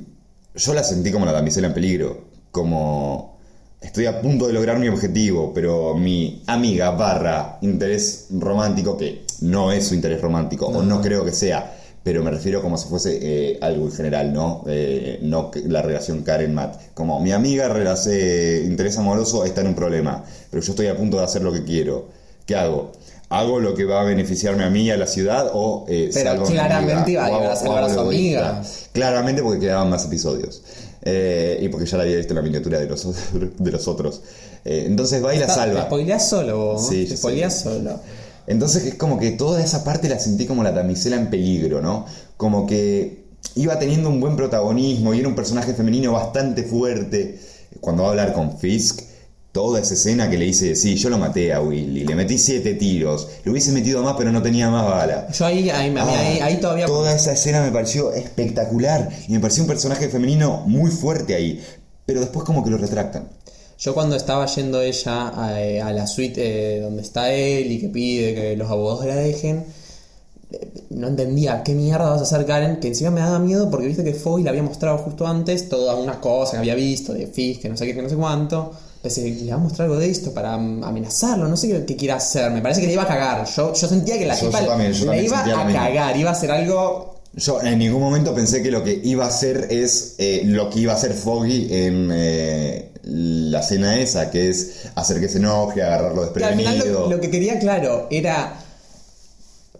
yo la sentí como la damisela en peligro, como estoy a punto de lograr mi objetivo, pero mi amiga barra interés romántico, que no es su interés romántico, o no creo que sea, pero me refiero como si fuese eh, algo en general, ¿no? Eh, no la relación Karen-Matt. Como mi amiga relac- eh, interés amoroso está en un problema, pero yo estoy a punto de hacer lo que quiero. ¿Qué hago? ¿Hago lo que va a beneficiarme a mí y a la ciudad o eh, Pero salvo claramente iba a salvar a su amiga. Claramente porque quedaban más episodios. Eh, y porque ya la había visto en la miniatura de los, [laughs] de los otros. Eh, entonces va y la Está- Te salva. spoileás solo, vos, Sí, te spoileás solo. Entonces es como que toda esa parte la sentí como la damisela en peligro, ¿no? Como que iba teniendo un buen protagonismo y era un personaje femenino bastante fuerte. Cuando va a hablar con Fisk, toda esa escena que le dice, sí, yo lo maté a Willy, le metí siete tiros, le hubiese metido más pero no tenía más bala. Yo ahí, ahí, Ah, ahí, ahí todavía... Toda esa escena me pareció espectacular y me pareció un personaje femenino muy fuerte ahí. Pero después como que lo retractan. Yo cuando estaba yendo ella a, eh, a la suite eh, donde está él y que pide que los abogados la dejen, eh, no entendía qué mierda vas a hacer Karen, que encima me daba miedo porque viste que Foggy le había mostrado justo antes todas unas cosas que había visto de Fisk, que no sé qué, que no sé cuánto. Pensé, le va a mostrar algo de esto para mm, amenazarlo, no sé qué, qué quiere hacer. Me parece que le iba a cagar. Yo, yo sentía que la Yo- tipa yo también, yo le iba a cagar, iba a hacer algo Yo en ningún momento pensé que lo que iba a hacer es eh, lo que iba a hacer Foggy en eh, la escena esa, que es hacer que se enoje, agarrarlo Que al final desprevenido. lo, lo que quería, claro, era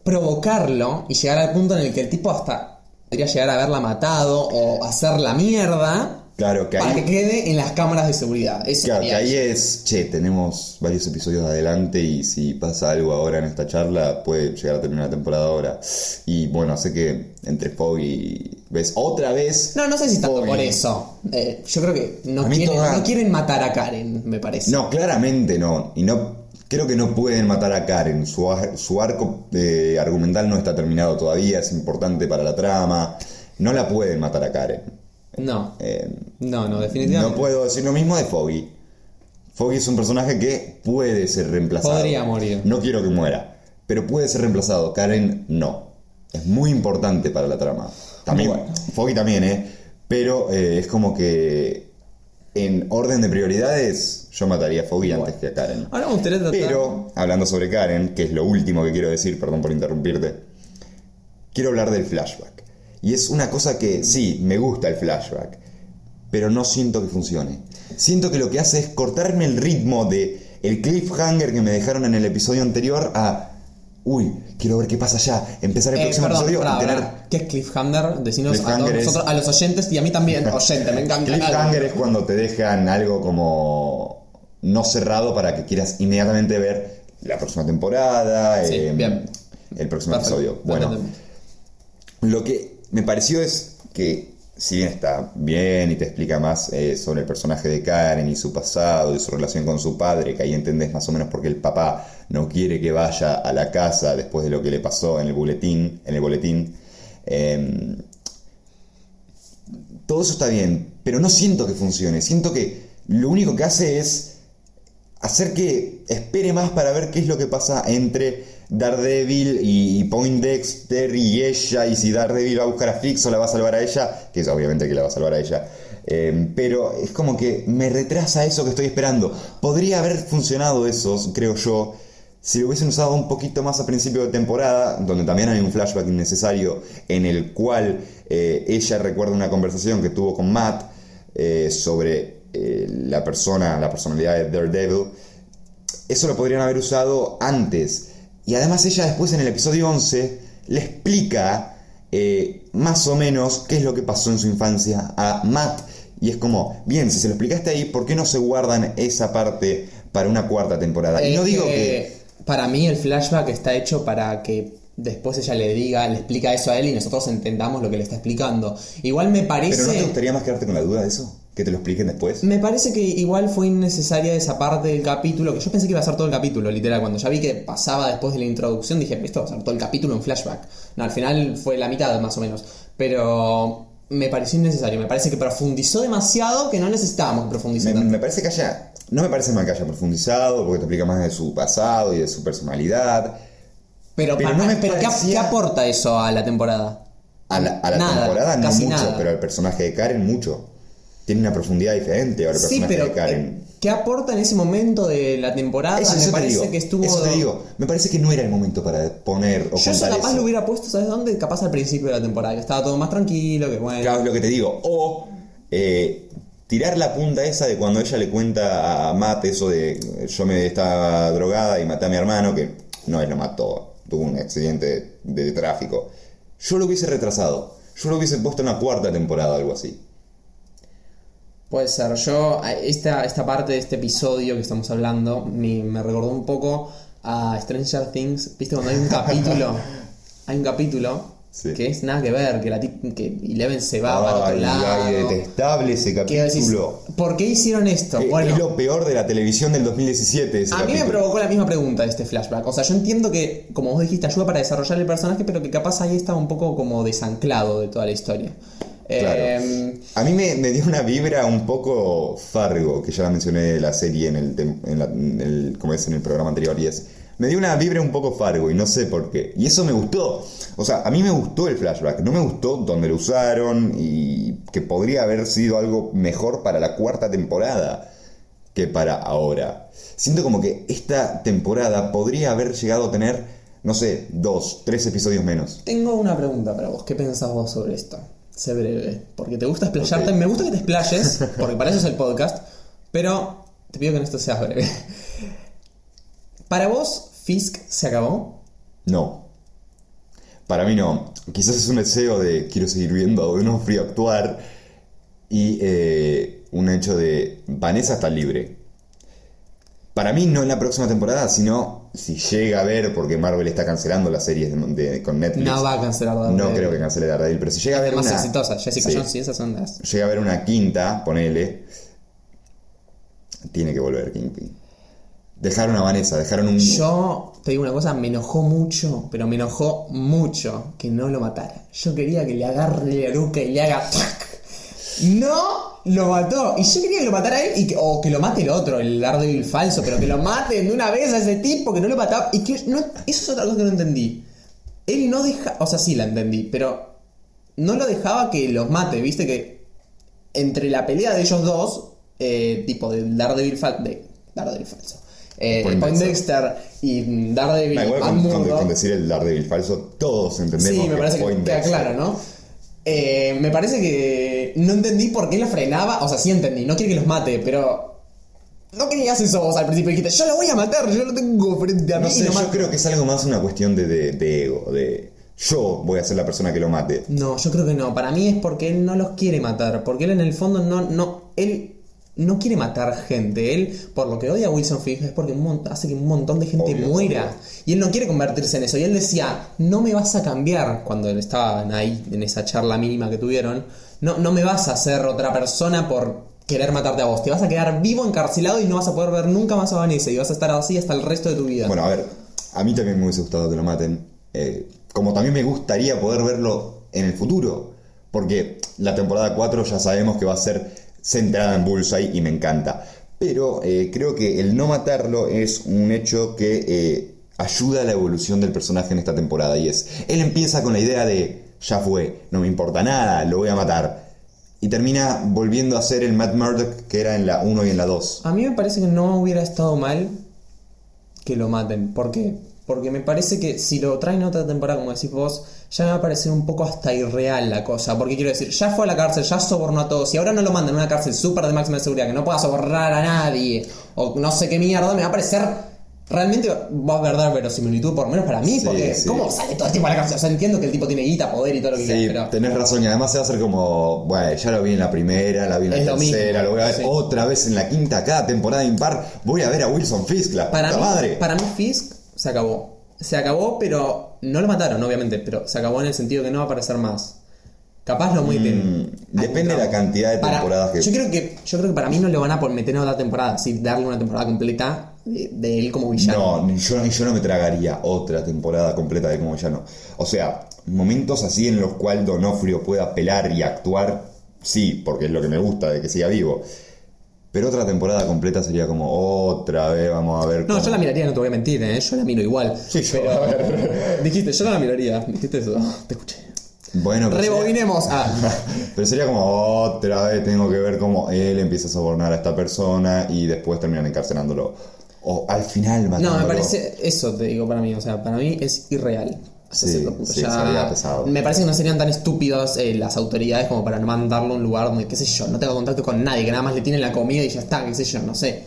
provocarlo y llegar al punto en el que el tipo hasta podría llegar a haberla matado o hacer la mierda Claro, que para ahí, que quede en las cámaras de seguridad. Claro, que ahí es, che, tenemos varios episodios adelante y si pasa algo ahora en esta charla puede llegar a terminar la temporada ahora. Y bueno, sé que entre Foggy, ves, otra vez... No, no sé si tanto Foggy. por eso. Eh, yo creo que no quieren, toda- no quieren matar a Karen, me parece. No, claramente no. Y no creo que no pueden matar a Karen. Su, su arco eh, argumental no está terminado todavía, es importante para la trama. No la pueden matar a Karen. No, Eh, no, no, no definitivamente. puedo decir lo mismo de Foggy. Foggy es un personaje que puede ser reemplazado. Podría morir. No quiero que muera, pero puede ser reemplazado. Karen no. Es muy importante para la trama. También, Bueno. Foggy también, ¿eh? Pero eh, es como que en orden de prioridades yo mataría a Foggy antes que a Karen. Ahora me gustaría tratar... Pero, hablando sobre Karen, que es lo último que quiero decir, perdón por interrumpirte, quiero hablar del flashback. Y es una cosa que, sí, me gusta el flashback, pero no siento que funcione. Siento que lo que hace es cortarme el ritmo de el cliffhanger que me dejaron en el episodio anterior a, uy, quiero ver qué pasa ya, empezar el Eh, próximo perdón, episodio tener... ¿Qué es Cliffhanger? Decinos a, todos Cliffhanger es- nosotros, a los oyentes y a mí también, [laughs] oyente, me encanta. Cliffhanger es cuando te dejan algo como no cerrado para que quieras inmediatamente ver la próxima temporada, Sí, eh, bien. el próximo Perfecto, episodio. Bueno, lo que me pareció es que si bien está bien y te explica más eh, sobre el personaje de Karen y su pasado y su relación con su padre, que ahí entendés más o menos por qué el papá no quiere que vaya a la casa después de lo que le pasó en el boletín, en el boletín. eh, todo eso está bien, pero no siento que funcione. Siento que lo único que hace es hacer que espere más para ver qué es lo que pasa entre Daredevil y Poindexter y ella, y si Daredevil va a buscar a Fix o la va a salvar a ella, que es obviamente que la va a salvar a ella. Eh, pero es como que me retrasa eso que estoy esperando. Podría haber funcionado eso, creo yo, si lo hubiesen usado un poquito más a principio de temporada, donde también hay un flashback innecesario en el cual eh, ella recuerda una conversación que tuvo con Matt eh, sobre eh, la persona, la personalidad de Daredevil, eso lo podrían haber usado antes. Y además ella después en el episodio 11 le explica eh, más o menos qué es lo que pasó en su infancia a Matt. Y es como, bien, si se lo explicaste ahí, ¿por qué no se guardan esa parte para una cuarta temporada? y no digo que... Para mí el flashback está hecho para que después ella le diga, le explica eso a él y nosotros entendamos lo que le está explicando. Igual me parece... ¿Pero no te gustaría más quedarte con la duda de eso? ¿Que te lo expliquen después? Me parece que igual fue innecesaria esa parte del capítulo, que yo pensé que iba a ser todo el capítulo, literal. Cuando ya vi que pasaba después de la introducción, dije, esto va a ser todo el capítulo en flashback. No, al final fue la mitad más o menos. Pero me pareció innecesario, me parece que profundizó demasiado que no necesitábamos que profundice Me, me parece que haya... No me parece mal que haya profundizado, porque te explica más de su pasado y de su personalidad. Pero, pero no me pero ¿qué, parecía- qué aporta eso a la temporada? A la, a la Nada, temporada no mucho, nada. pero al personaje de Karen mucho. Tiene una profundidad diferente ahora el Sí, personaje pero de Karen. eh, ¿qué aporta en ese momento de la temporada? Eso, me eso te parece digo, que estuvo... eso te digo. Me parece que no era el momento para poner o Yo eso capaz eso. lo hubiera puesto, ¿sabes dónde? Capaz al principio de la temporada, que estaba todo más tranquilo, que bueno... Claro, es lo que te digo. O eh, tirar la punta esa de cuando ella le cuenta a Matt eso de yo me estaba drogada y maté a mi hermano, que no es lo mató, tuvo un accidente de, de tráfico. Yo lo hubiese retrasado. Yo lo hubiese puesto en la cuarta temporada, algo así. Puede ser, yo, esta, esta parte de este episodio que estamos hablando me, me recordó un poco a Stranger Things, ¿viste? Cuando hay un capítulo, [laughs] hay un capítulo Sí. que es nada que ver, que, la que Eleven se va para otro lado. detestable ese que decís, capítulo. ¿Por qué hicieron esto? Eh, bueno, es lo peor de la televisión del 2017. ese a mí me capítulo. provocó la misma pregunta de este flashback. O sea, yo entiendo que, como vos dijiste, ayuda para desarrollar el personaje, pero que capaz ahí está un poco como desanclado de toda la historia. Claro. Eh, A mí me, me dio una vibra un poco Fargo, que ya la mencioné en la serie en el, en la- en el- como es en el programa anterior, y es. Me dio una vibra un poco Fargo y no sé por qué. Y eso me gustó. O sea, a mí me gustó el flashback. No me gustó donde lo usaron y que podría haber sido algo mejor para la cuarta temporada que para ahora. Siento como que esta temporada podría haber llegado a tener, no sé, dos, tres episodios menos. Tengo una pregunta para vos. ¿Qué pensás vos sobre esto? Sé breve. Porque te gusta explayarte. Me gusta que te explayes, [laughs] porque para eso es el podcast. Pero te pido que en esto seas breve. Para vos, Fisk se acabó. No. Para mí no. Quizás es un deseo de quiero seguir viendo a Donofrio actuar y eh, un hecho de Vanessa está libre. Para mí no en la próxima temporada, sino si llega a ver, porque Marvel está cancelando las series de- de- con Netflix. No va a cancelar Daredevil. No creo que cancele Daredevil, pero si llega a ver más una... exitosa. Jessica Sí. Jones y esas son las. llega a haber una quinta, ponele, tiene que volver Kingpin. Dejaron a Vanessa, dejaron un... Yo te digo una cosa, me enojó mucho, pero me enojó mucho que no lo matara. Yo quería que le agarre la nuca y le haga. No lo mató. Y yo quería que lo matara él y que, o que lo mate el otro, el Daredevil falso, pero que lo maten de una vez a ese tipo que no lo mataba. Y que no, eso es otra cosa que no entendí. Él no deja. O sea, sí la entendí, pero no lo dejaba que los mate, viste que entre la pelea de ellos dos, eh, tipo del Daredevil, fal- de Daredevil falso, eh, Point Poindexter y Daredevil Matt con, con- Murdock, con decir el Daredevil falso, todos entendemos Sí, me parece que Point queda claro, ¿no? Eh, me parece que no entendí por qué lo frenaba. O sea, sí entendí, no quiere que los mate, pero. No querías eso vos al principio. Dijiste, yo lo voy a matar, yo lo tengo frente a mí No sé, yo mato". creo que es algo más una cuestión de, de- de ego, de yo voy a ser la persona que lo mate. No, yo creo que no. Para mí es porque él no los quiere matar. Porque él en el fondo no. no él no quiere matar gente. Él, por lo que odia a Wilson Fisk, es porque hace que un montón de gente Obvio, muera. obvio. Y él no quiere convertirse en eso. Y él decía, no me vas a cambiar. Cuando estaban ahí en esa charla mínima que tuvieron. No, no me vas a hacer otra persona por querer matarte a vos. Te vas a quedar vivo, encarcelado y no vas a poder ver nunca más a Vanessa. Y vas a estar así hasta el resto de tu vida. Bueno, a ver, a mí también me hubiese gustado que lo maten. eh, como también me gustaría poder verlo en el futuro. Porque la temporada 4 ya sabemos que va a ser centrada en Bullseye y me encanta. Pero eh, creo que el no matarlo es un hecho que eh, ayuda a la evolución del personaje en esta temporada. Y es, él empieza con la idea de, ya fue, no me importa nada, lo voy a matar. Y termina volviendo a ser el Matt Murdock que era en la 1 y en la 2. A mí me parece que no hubiera estado mal que lo maten. ¿Por qué? Porque me parece que si lo traen otra temporada, como decís vos, ya me va a parecer un poco hasta irreal la cosa. Porque quiero decir, ya fue a la cárcel, ya sobornó a todos, y ahora no lo mandan a una cárcel súper de máxima seguridad, que no pueda sobornar a nadie, o no sé qué mierda, me va a parecer. Realmente va a perder verosimilitud, por lo menos para mí, Sí, porque sí. ¿cómo sale todo el tiempo a la cárcel? O sea, entiendo que el tipo tiene guita, poder y todo lo que Sí, quieras, pero. tenés razón, y además se va a hacer como, bueno, ya lo vi en la primera, la vi en la Es lo tercera, mismo, lo voy a ver otra vez en la quinta, cada temporada impar, voy a ver a Wilson Fisk, la Para puta mí, madre. para mí Fisk se acabó. Se acabó, pero no lo mataron, obviamente, pero se acabó en el sentido que no va a aparecer más. Capaz lo muy bien. Mm, depende de la cantidad de temporadas que- Yo creo que yo creo que para mí no le van a por meter en otra temporada, así darle una temporada completa de, de él como villano. No, yo, yo no me tragaría otra temporada completa de como ya no. O sea, momentos así en los cuales Donofrio pueda pelar y actuar, sí, porque es lo que me gusta de que siga vivo. Pero otra temporada completa sería como otra vez, vamos a ver. No, cómo- yo la miraría, no te voy a mentir, ¿eh? yo la miro igual. Sí, yo- pero- [laughs] dijiste, yo no la miraría, dijiste eso, te escuché. Bueno, pero sería- Rebobinemos. Ah, [laughs] Pero sería como otra vez tengo que ver cómo él empieza a sobornar a esta persona y después terminan encarcelándolo. O al final no, matándolo. me parece, eso te digo para mí, o sea, para mí es irreal. Sí, cierto sí, Ya pesado. Me parece que no serían tan estúpidos eh, las autoridades como para no mandarlo a un lugar donde, qué sé yo, no tenga contacto con nadie, que nada más le tienen la comida y ya está, qué sé yo, no sé.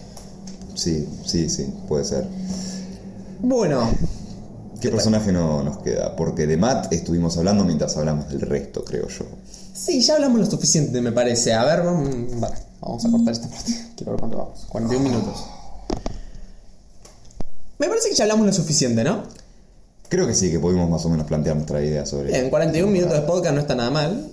Sí, sí, sí, puede ser. Bueno, ¿Qué personaje no nos queda? Porque de Matt estuvimos hablando mientras hablamos del resto, creo yo. sí, ya hablamos lo suficiente, me parece. A ver, vamos, vale, vamos a cortar esta parte. Quiero ver cuánto vamos. 41 minutos. Me parece que ya hablamos lo suficiente, ¿no? Creo que sí, que pudimos más o menos plantear nuestra idea sobre En 41 minutos de podcast no está nada mal,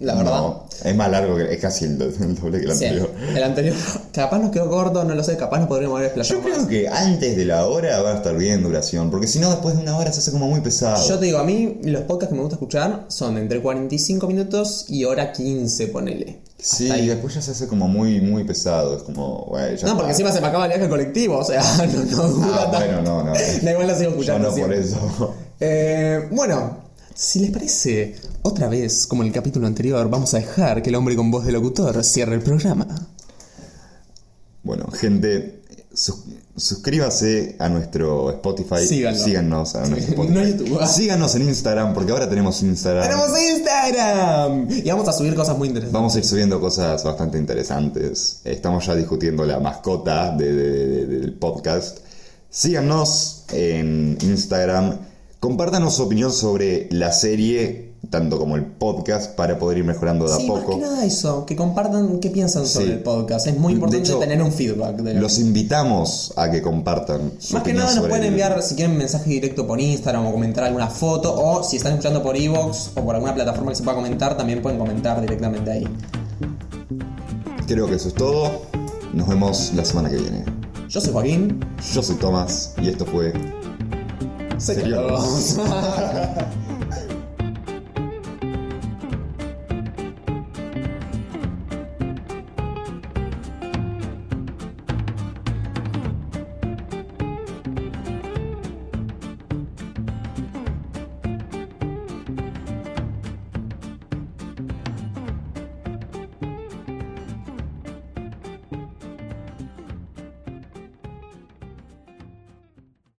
la verdad. No, es más largo que es casi el, do- [laughs] el doble que el Sí, anterior. el anterior [laughs] capaz nos quedó corto, no lo sé, capaz nos podríamos haber Yo explayado creo más. que antes de la hora va a estar bien duración, porque si no después de una hora se hace como muy pesado. Yo te digo, a mí los podcasts que me gusta escuchar son entre 45 minutos y hora 15, ponele. Sí, y después ya se hace como muy, muy pesado. Es como, bueno, ya No, porque encima se me acaba el viaje colectivo, o sea, [laughs] no, no dura Ah, tanto. bueno, no, no. [laughs] Da igual la sigo Yo escuchando. no por siempre. eso. [laughs] Eh, bueno, si les parece, otra vez, como en el capítulo anterior, vamos a dejar que el hombre con voz de locutor cierre el programa. Bueno, gente, sus- suscríbase a nuestro Spotify. Síganlo. Síganos a nuestro [laughs] Spotify. No YouTube. Síganos en Instagram, porque ahora tenemos Instagram. ¡Tenemos Instagram! Y vamos a subir cosas muy interesantes. Vamos a ir subiendo cosas bastante interesantes. Estamos ya discutiendo la mascota de- de- de- del podcast. Síganos en Instagram. Compártanos su opinión sobre la serie, tanto como el podcast, para poder ir mejorando de a Sí, más poco. que nada eso, que compartan qué piensan sobre el podcast. Es muy importante hecho, tener un feedback. De Los invitamos a que compartan. su Más que nada nos pueden el- enviar si quieren mensaje directo por Instagram o comentar alguna foto o si están escuchando por Evox o por alguna plataforma que se pueda comentar, también pueden comentar directamente ahí. Creo que eso es todo. Nos vemos la semana que viene. Yo soy Joaquín. Yo soy Tomás y esto fue Señor. [laughs]